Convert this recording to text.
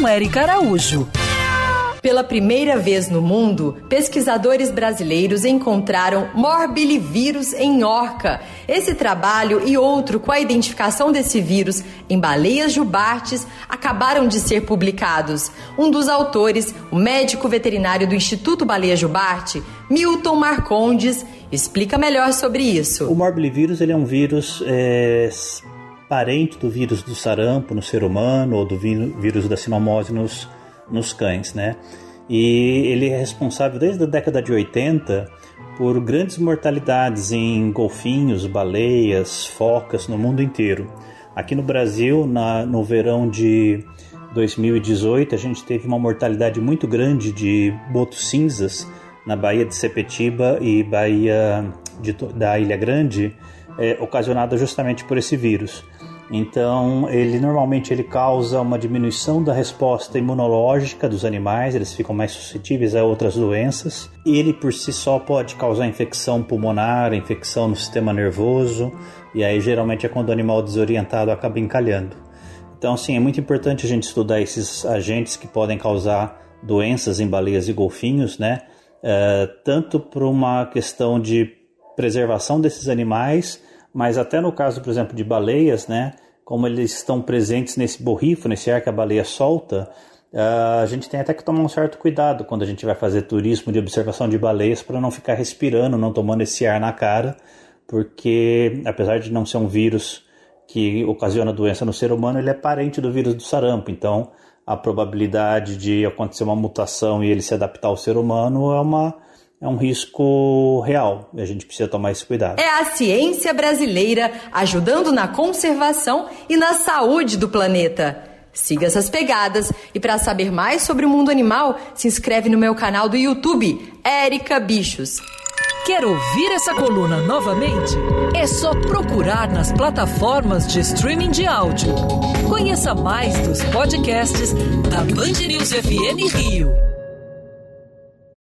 com Eric Araújo. Pela primeira vez no mundo, pesquisadores brasileiros encontraram morbilivírus em orca. Esse trabalho e outro com a identificação desse vírus em baleias jubartes acabaram de ser publicados. Um dos autores, o médico veterinário do Instituto Baleia Jubarte, Milton Marcondes, explica melhor sobre isso. O morbilivírus ele é um vírus é, parente do vírus do sarampo no ser humano ou do vírus da sinomose nos nos cães, né? E ele é responsável desde a década de 80 por grandes mortalidades em golfinhos, baleias, focas no mundo inteiro. Aqui no Brasil, na, no verão de 2018, a gente teve uma mortalidade muito grande de botos cinzas na Baía de Sepetiba e Baía de, da Ilha Grande, é, ocasionada justamente por esse vírus. Então, ele normalmente ele causa uma diminuição da resposta imunológica dos animais, eles ficam mais suscetíveis a outras doenças. Ele por si só pode causar infecção pulmonar, infecção no sistema nervoso, e aí geralmente é quando o animal desorientado acaba encalhando. Então, sim, é muito importante a gente estudar esses agentes que podem causar doenças em baleias e golfinhos, né? Uh, tanto por uma questão de preservação desses animais, mas até no caso, por exemplo, de baleias, né, como eles estão presentes nesse borrifo, nesse ar que a baleia solta, a gente tem até que tomar um certo cuidado quando a gente vai fazer turismo de observação de baleias para não ficar respirando, não tomando esse ar na cara, porque apesar de não ser um vírus que ocasiona doença no ser humano, ele é parente do vírus do sarampo, então a probabilidade de acontecer uma mutação e ele se adaptar ao ser humano é uma é um risco real e a gente precisa tomar esse cuidado. É a ciência brasileira ajudando na conservação e na saúde do planeta. Siga essas pegadas e para saber mais sobre o mundo animal, se inscreve no meu canal do YouTube, Érica Bichos. Quer ouvir essa coluna novamente? É só procurar nas plataformas de streaming de áudio. Conheça mais dos podcasts da Band News FM Rio.